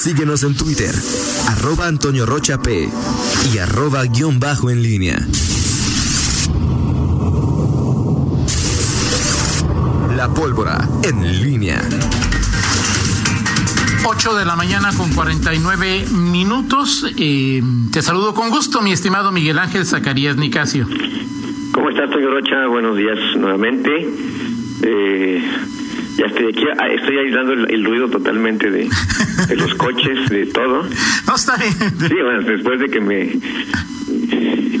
Síguenos en Twitter, arroba Antonio Rocha P y arroba guion bajo en línea. La pólvora en línea. 8 de la mañana con 49 minutos. Eh, te saludo con gusto, mi estimado Miguel Ángel Zacarías Nicasio. ¿Cómo estás, Toño Rocha? Buenos días nuevamente. Eh, ya estoy aquí, ah, estoy aislando el, ruido totalmente de, los coches, de todo. No, está bien. Sí, bueno, después de que me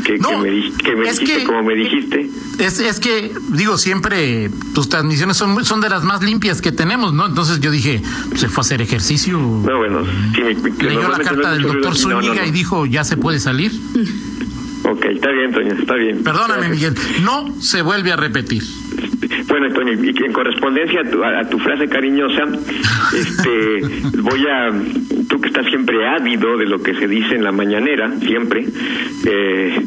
que, me, que me dijiste como me dijiste. Es, es que, digo, siempre tus transmisiones son, son de las más limpias que tenemos, ¿no? Entonces yo dije, se fue a hacer ejercicio. No, bueno, sí, leyó la carta del doctor Zúñiga y dijo, ya se puede salir. Ok, está bien, Toño, está bien. Perdóname, Miguel, no se vuelve a repetir. Bueno, Toño, y en correspondencia a tu, frase cariñosa, este, voy a, tú que estás siempre ávido de lo que se dice en la mañanera, siempre. Eh,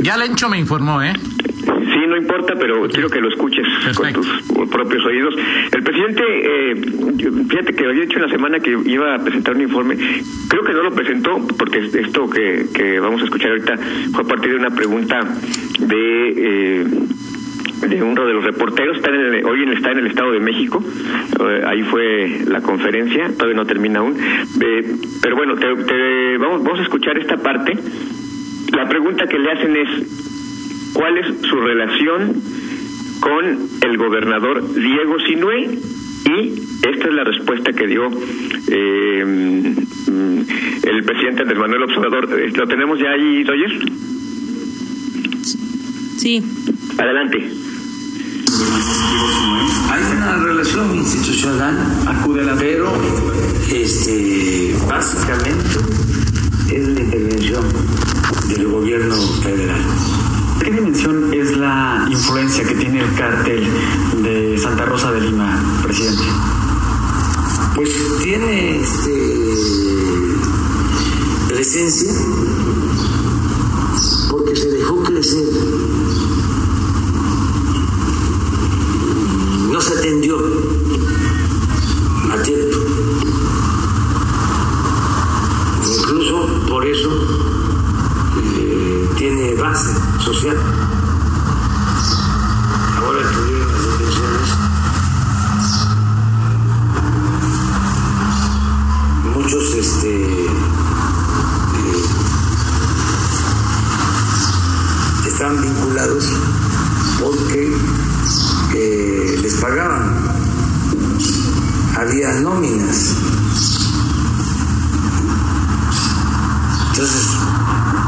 ya Lencho me informó, ¿eh? Sí, no importa, pero quiero que lo escuches con tus propios oídos. El presidente, eh, fíjate que había dicho en la semana que iba a presentar un informe. Creo que no lo presentó porque esto que, que vamos a escuchar ahorita fue a partir de una pregunta de... Eh, de uno de los reporteros, está en hoy está en el Estado de México, eh, ahí fue la conferencia, todavía no termina aún, eh, pero bueno, te, vamos, vamos a escuchar esta parte. La pregunta que le hacen es, cuál es su relación con el gobernador Diego Sinue y esta es la respuesta que dio eh, el presidente Andrés Manuel Observador. ¿Lo tenemos ya ahí, Roger? Sí. Adelante. Hay una relación institucional, acude la pero este, básicamente es la intervención del gobierno federal. ¿Qué dimensión es la influencia que tiene el cártel de Santa Rosa de Lima, presidente? Pues tiene este, presencia están vinculados porque eh, les pagaban. Había nóminas. Entonces,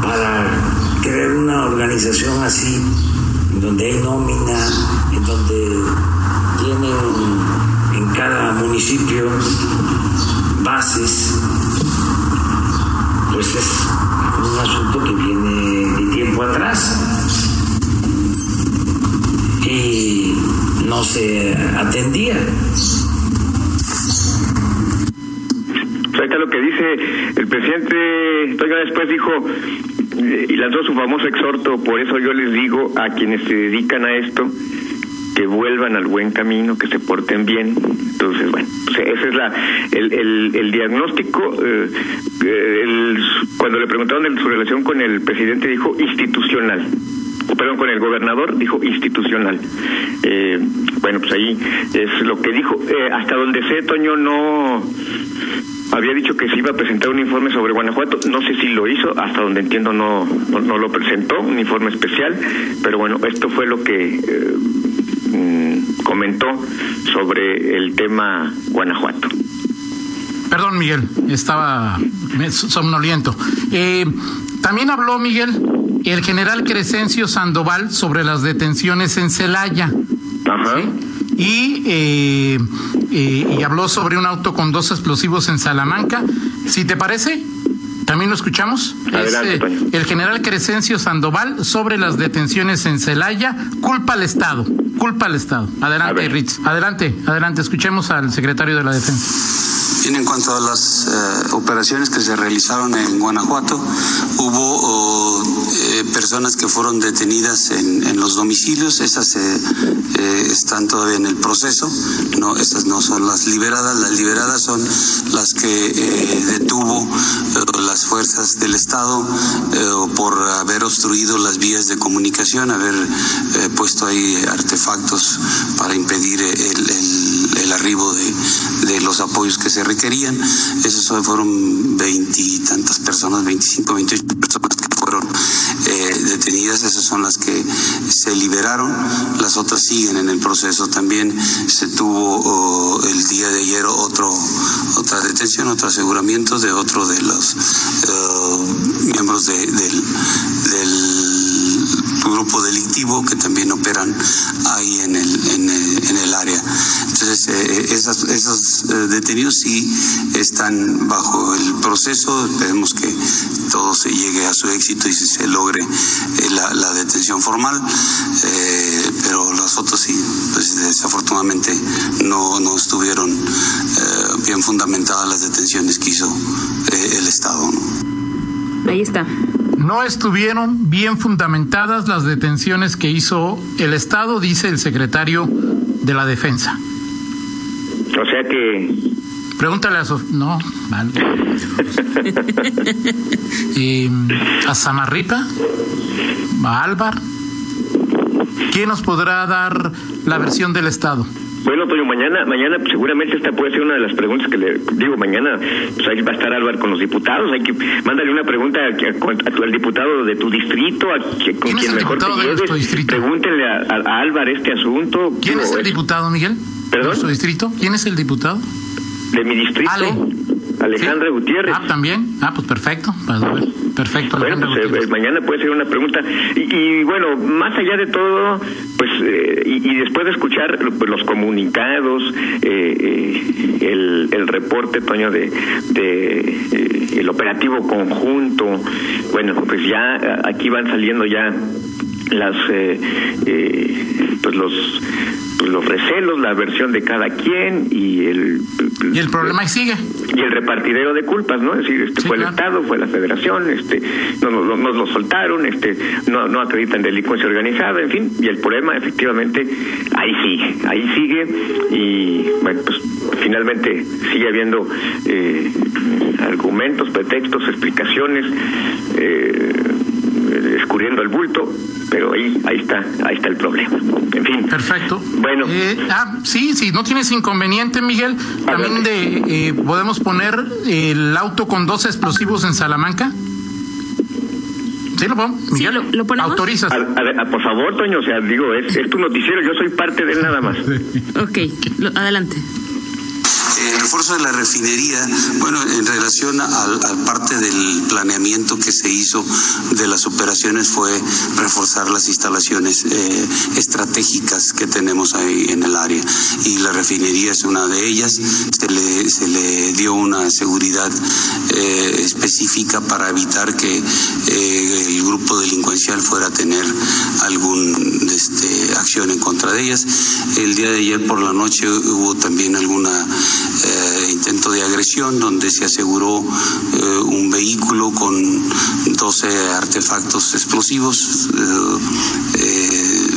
para crear una organización así, donde hay nómina, en donde tienen en cada municipio bases, pues es un asunto que viene de tiempo atrás y no se atendía. Ahorita lo que dice el presidente, después dijo, y lanzó su famoso exhorto, por eso yo les digo a quienes se dedican a esto, que vuelvan al buen camino, que se porten bien. Entonces, bueno, ese es la el, el, el diagnóstico. Eh, cuando le preguntaron su relación con el presidente, dijo institucional. Perdón, con el gobernador dijo institucional. Eh, bueno, pues ahí es lo que dijo. Eh, hasta donde sé, Toño no había dicho que se iba a presentar un informe sobre Guanajuato, no sé si lo hizo, hasta donde entiendo no, no, lo presentó, un informe especial, pero bueno, esto fue lo que eh, mm, comentó sobre el tema Guanajuato. Perdón, Miguel, estaba somnoliento. Eh, también habló Miguel el general Crescencio Sandoval sobre las detenciones en Celaya. Ajá. Y eh, y habló sobre un auto con dos explosivos en Salamanca. Si te parece, también lo escuchamos. Adelante, eh, el general Crescencio Sandoval sobre las detenciones en Celaya. Culpa al Estado. Culpa al Estado. Adelante, Ritz. Adelante, adelante. Escuchemos al secretario de la Defensa. En cuanto a las eh, operaciones que se realizaron en Guanajuato, hubo eh, personas que fueron detenidas en, los domicilios, esas eh, están todavía en el proceso, no, esas no son las liberadas, las liberadas son las que tuvo eh, las fuerzas del Estado eh, por haber obstruido las vías de comunicación, haber eh, puesto ahí artefactos para impedir el, arribo de, de, los apoyos que se requerían. Esos fueron veintitantas personas, 25, 28 personas que fueron eh, detenidas, esas son las que se liberaron, las otras siguen en el proceso. También se tuvo oh, el día de ayer otro, otra detención, otro aseguramiento de otro de los uh, miembros de, del, grupo delictivo que también operan ahí en el, en el área. Entonces, eh, esas, esos eh, detenidos sí están bajo el proceso. Esperemos que todo se llegue a su éxito y se logre eh, la, la, detención formal. Eh, pero los otros sí, pues desafortunadamente no, no estuvieron eh, bien fundamentadas las detenciones que hizo el Estado. ¿no? Ahí está no estuvieron bien fundamentadas las detenciones que hizo el Estado, dice el secretario de la Defensa. O sea que... Pregúntale a Sof No, vale. eh, a Samarripa, a Álvar. ¿Quién nos podrá dar la versión del Estado? Bueno, Toño, mañana, mañana seguramente esta puede ser una de las preguntas que le digo. Mañana pues ahí va a estar Álvaro con los diputados. Hay que mándale una pregunta a, a, a tu, al diputado de tu distrito, a, que, con ¿Quién quien es el mejor te diputado de lleves. distrito? Pregúntenle a, Álvaro este asunto. ¿Quién es el diputado, Miguel? ¿Perdón? ¿De nuestro distrito? ¿Quién es el diputado? De mi distrito. Ale. Alejandra ¿Sí? Gutiérrez. Ah, también. Ah, pues perfecto. Perfecto. Bueno, pues eh, mañana puede ser una pregunta. Y, y bueno, más allá de todo, pues, eh, y, y, después de escuchar pues, los comunicados, eh, el, el, reporte, Toño, de, de el operativo conjunto, bueno, pues ya aquí van saliendo ya las, pues los pues los recelos, la versión de cada quien y el y el problema sigue y el repartidero de culpas, ¿no? Es decir, este Sí, fue claro. el Estado, fue la Federación, este no nos, no, nos lo soltaron, este no no acreditan delincuencia organizada, en fin, y el problema efectivamente ahí sigue, ahí sigue y bueno, pues finalmente sigue habiendo eh, argumentos, pretextos, explicaciones eh, escurriendo el bulto, pero ahí ahí está, ahí está el problema. En fin. Perfecto. Bueno. Eh, ah, sí, sí, no tienes inconveniente, Miguel. También de, eh, podemos poner el auto con dos explosivos en Salamanca. Sí, lo pongo. Miguel, lo, lo ponemos. autorizas. A, a, a, por favor, Toño, o sea, digo, es, es tu noticiero, yo soy parte de él nada más. Ok, lo, adelante. El refuerzo de la refinería, bueno, en relación al, parte del planeamiento que se hizo de las operaciones fue reforzar las instalaciones eh, estratégicas que tenemos ahí en el área y la refinería es una de ellas. Se le, se le dio una seguridad eh, específica para evitar que eh, el grupo delincuencial fuera a tener algún este, acción en contra de ellas. El día de ayer por la noche hubo también alguna eh, intento de agresión donde se aseguró eh, un vehículo con 12 artefactos explosivos eh,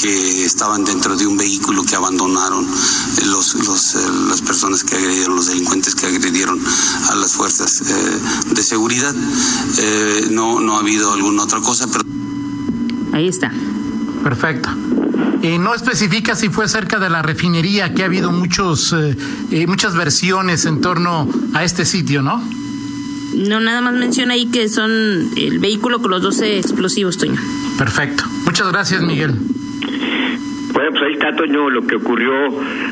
que estaban dentro de un vehículo que abandonaron los, los las personas que agredieron, los delincuentes que agredieron a las fuerzas de seguridad. no, no ha habido alguna otra cosa, pero... Ahí está. Perfecto. Eh, no especifica si fue cerca de la refinería, que ha habido muchos, eh, eh, muchas versiones en torno a este sitio, ¿no? No, nada más menciona ahí que son el vehículo con los 12 explosivos, Toño. Perfecto. Muchas gracias, Miguel. Bueno, pues ahí está, Toño, lo que ocurrió,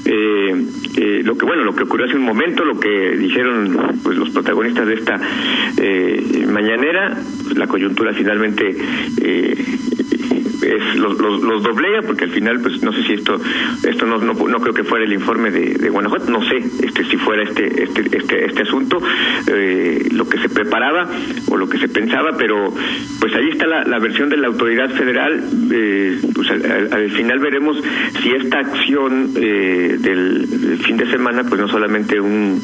eh, eh, lo que bueno, lo que ocurrió hace un momento, lo que dijeron pues los protagonistas de esta eh, mañanera, pues, la coyuntura finalmente es los, los, los, doblea porque al final pues no sé si esto esto no no, no creo que fuera el informe de, de, Guanajuato no sé este si fuera este este este, este asunto eh, lo que se preparaba o lo que se pensaba pero pues ahí está la, versión de la autoridad federal eh, pues al, al, final veremos si esta acción eh, del, fin de semana pues no solamente un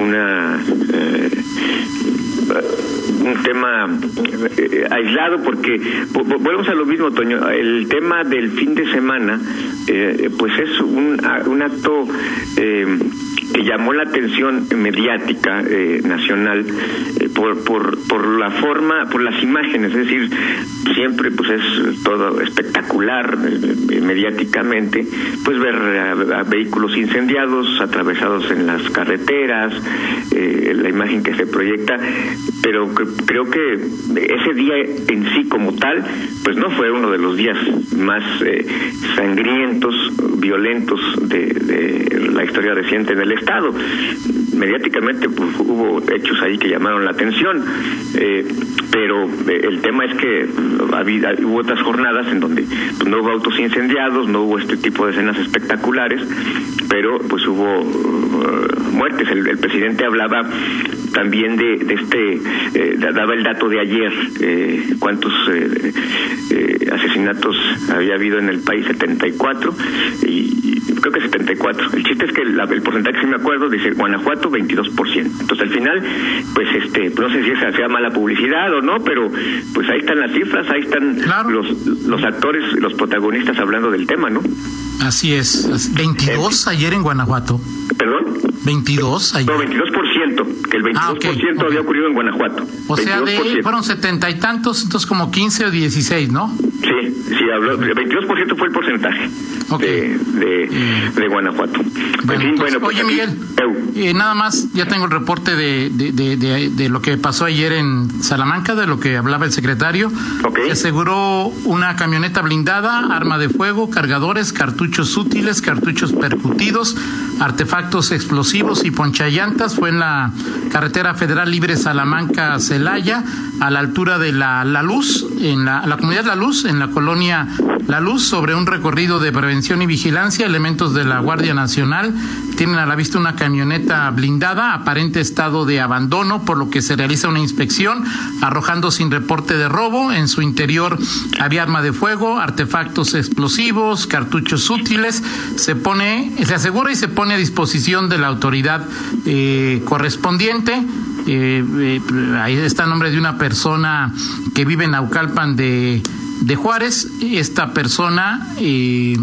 una un tema eh, aislado porque volvemos a lo mismo Toño el tema del fin de semana eh, pues es un, un acto eh, que llamó la atención mediática eh, nacional eh, por, por, por la forma, por las imágenes, es decir, siempre pues es todo espectacular eh, mediáticamente, pues ver a, vehículos incendiados, atravesados en las carreteras, la imagen que se proyecta, pero creo que ese día en sí como tal, pues no fue uno de los días más sangrientos, violentos de, de la historia reciente en el Estado. Mediáticamente pues, hubo hechos ahí que llamaron la atención, eh, pero eh, el tema es que había, hubo otras jornadas en donde pues, no hubo autos incendiados, no hubo este tipo de escenas espectaculares, pero pues hubo uh, muertes. El, presidente hablaba también de, este, eh, daba el dato de ayer, eh, cuántos eh, asesinatos había habido en el país, 74, y, y creo que 74. El chiste es que la, el porcentaje, si me acuerdo, dice Guanajuato 22%. Entonces al final, pues este, no sé si esa sea mala publicidad o no, pero pues ahí están las cifras, ahí están los, los actores, los protagonistas hablando del tema, ¿no? Así es, 22 ayer en Guanajuato. ¿Perdón? 22 ayer. No, 22%, que el 22% ah, okay, okay. había ocurrido en Guanajuato. O 22%. sea, de, fueron setenta y tantos, entonces como 15 o 16, ¿no? Sí, sí, habló, 22% fue el porcentaje okay. de, de, de, Guanajuato. Bueno, en fin, bueno pues oye, aquí, Miguel, eh, nada más, ya tengo el reporte de, de, de, lo que pasó ayer en Salamanca, de lo que hablaba el secretario. Se aseguró una camioneta blindada, arma de fuego, cargadores, cartuchos útiles, cartuchos percutidos, artefactos explosivos y ponchallantas. Fue en la carretera federal libre Salamanca-Celaya, a la altura de la, la Luz, en la, comunidad La Luz, en la colonia La Luz, sobre un recorrido de prevención y vigilancia. Elementos de la Guardia Nacional tienen a la vista una camioneta blindada, aparente estado de abandono, por lo que se realiza una inspección, arrojando sin reporte de robo. En su interior había arma de fuego, artefactos explosivos, cartuchos útiles. Se pone, se asegura y se pone a disposición de la autoridad eh, correspondiente. Eh, eh, ahí está el nombre de una persona que vive en Naucalpan de, de Juárez. Esta persona, eh,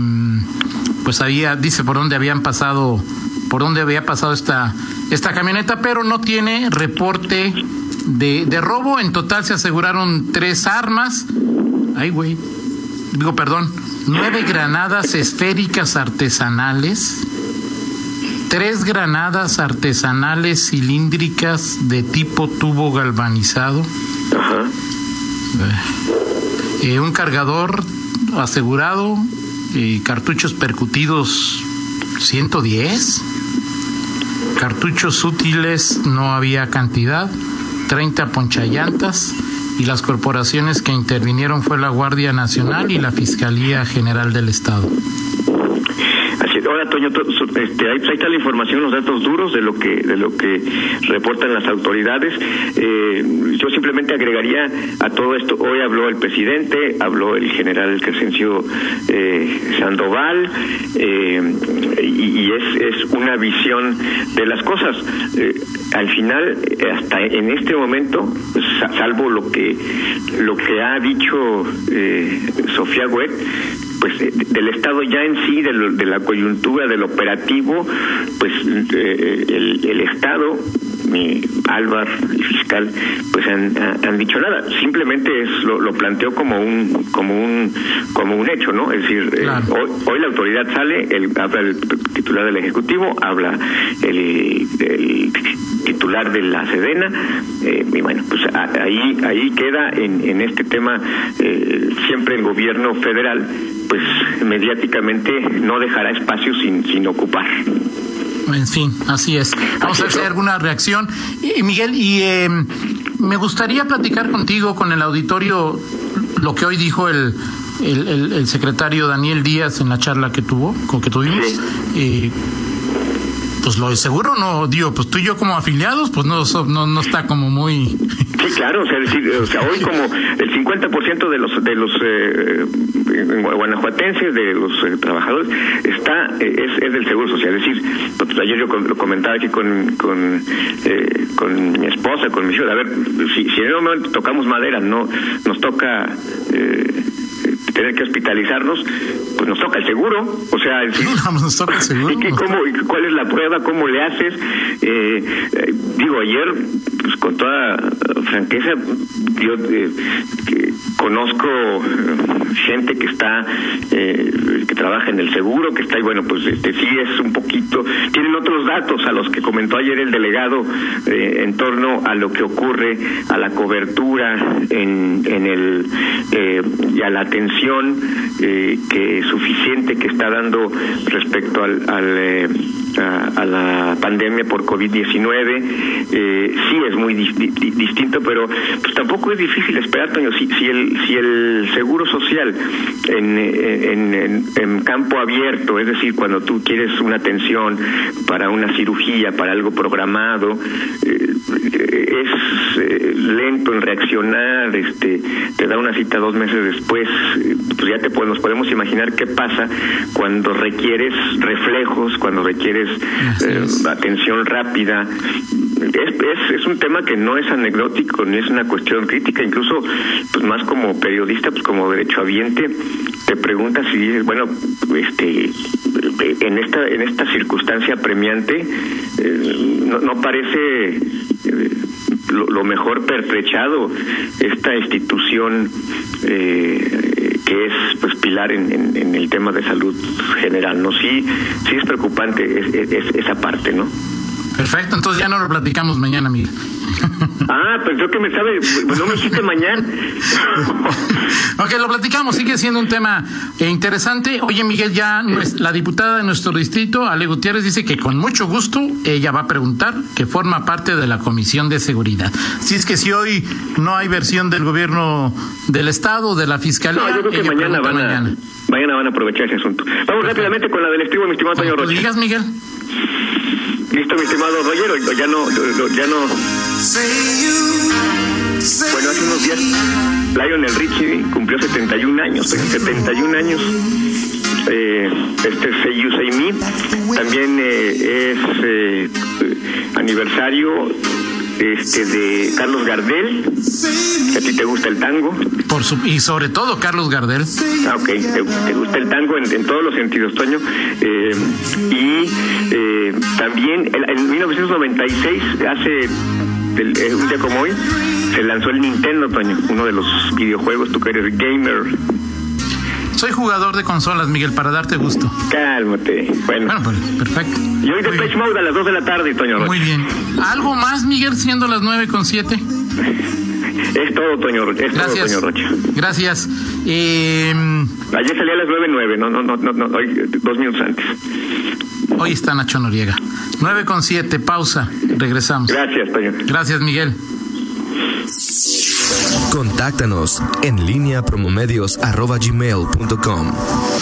pues había, dice por dónde habían pasado, por dónde había pasado esta, esta camioneta, pero no tiene reporte de, de robo. En total se aseguraron tres armas. Ay, güey. Digo, perdón. Nueve granadas esféricas artesanales tres granadas artesanales cilíndricas de tipo tubo galvanizado, Ajá. Eh, un cargador asegurado, eh, cartuchos percutidos 110, cartuchos útiles no había cantidad, 30 ponchallantas y las corporaciones que intervinieron fue la Guardia Nacional y la Fiscalía General del Estado. Ahora, Toño, este, ahí, la información, los datos duros de lo que de lo que reportan las autoridades. Eh, yo simplemente agregaría a todo esto. Hoy habló el presidente, habló el general Crescencio eh, Sandoval eh, y, es, es, una visión de las cosas. Eh, al final, hasta en este momento, salvo lo que lo que ha dicho eh, Sofía Huet, pues del estado ya en sí de, lo, de la coyuntura del operativo pues eh, el, el, estado mi Álvar y fiscal pues han, han dicho nada simplemente es lo, lo, planteo como un como un como un hecho no es decir claro. eh, hoy, hoy, la autoridad sale el, habla el titular del ejecutivo habla el, el titular de la Sedena eh, y bueno pues ahí ahí queda en, en este tema eh, siempre el gobierno federal pues mediáticamente no dejará espacio sin, sin ocupar. En fin, así es. Vamos así a hacer alguna reacción. Y, Miguel, y eh, me gustaría platicar contigo, con el auditorio, lo que hoy dijo el, el, el, el secretario Daniel Díaz en la charla que tuvo, con que tuvimos. Sí. Eh, pues lo de seguro no, digo, pues tú y yo como afiliados, pues no, no, no está como muy... Sí, claro, o sea, decir, o sea hoy como el 50% de los de los eh, guanajuatenses, de los eh, trabajadores, está eh, es, es, del Seguro Social. Es decir, pues, ayer yo lo comentaba aquí con con, eh, con mi esposa, con mi hija, a ver, si, si en un momento tocamos madera, no nos toca tener que hospitalizarnos, pues nos toca el seguro. O sea, nos toca el seguro. ¿y qué, cómo, ¿cuál es la prueba? ¿Cómo le haces? Eh, eh, digo, ayer, pues con toda franqueza, yo eh, que conozco gente que está, que trabaja en el seguro, que está, y bueno, pues este sí es un poquito, tienen otros datos a los que comentó ayer el delegado en torno a lo que ocurre a la cobertura en, en el y a la atención que suficiente que está dando respecto al, al a, la pandemia por COVID-19. Eh, sí es muy distinto, pero pues, tampoco es difícil esperar, Toño. Si, el, si el seguro social en, en, en, campo abierto, es decir, cuando tú quieres una atención para una cirugía, para algo programado, eh, es eh, lento en reaccionar, este, te da una cita dos meses después, pues ya te podemos, podemos imaginar qué pasa cuando requieres reflejos, cuando requieres eh, atención rápida. Es, es, es, un tema que no es anecdótico ni es una cuestión crítica, incluso pues más como periodista, pues como derechohabiente, te preguntas si dices, bueno, este en esta en esta circunstancia premiante eh, no, no, parece eh, lo, mejor pertrechado esta institución eh, que es pues pilar en, en, el tema de salud general no sí sí es preocupante esa parte no perfecto entonces ya no lo platicamos mañana Miguel Ah, pues yo que me sabe, pues no me dijiste mañana. ok, lo platicamos, sigue siendo un tema eh, interesante. Oye, Miguel, ya la diputada de nuestro distrito, Ale Gutiérrez, dice que con mucho gusto ella va a preguntar que forma parte de la Comisión de Seguridad. Si es que si hoy no hay versión del gobierno del Estado, de la Fiscalía, no, yo creo que mañana van, a, mañana. van a aprovechar ese asunto. Vamos rápidamente con la del estribo, mi estimado Antonio Rocha. digas, Miguel. Listo, mi estimado Roger, ya no, ya no. Bueno, hace unos días Lionel Richie cumplió 71 años, 71 años. Eh, este es Say You Say Me. También eh, es eh, aniversario este de Carlos Gardel, a ti te gusta el tango. Por su, y sobre todo Carlos Gardel. Ah, ok, te, gusta el tango en, todos los sentidos, Toño. Eh, y eh, también en, 1996, hace eh, un día como hoy, se lanzó el Nintendo, Toño, uno de los videojuegos, tú que eres gamer. Soy jugador de consolas, Miguel, para darte gusto. Cálmate. Bueno, bueno pues, perfecto. Y hoy de Mode a las 2 de la tarde, Toño. Muy bien. ¿Algo más, Miguel, siendo las 9 con 7? Es todo, Toño Rocha. Es Gracias. todo, Toño Rocha. Gracias. Eh... Ayer salía a las 9.09, no, no, no, no, no, hoy, dos minutos antes. Hoy está Nacho Noriega. 9 con 7, pausa. Regresamos. Gracias, Toño. Gracias, Miguel. Contáctanos en línea promomedios.com.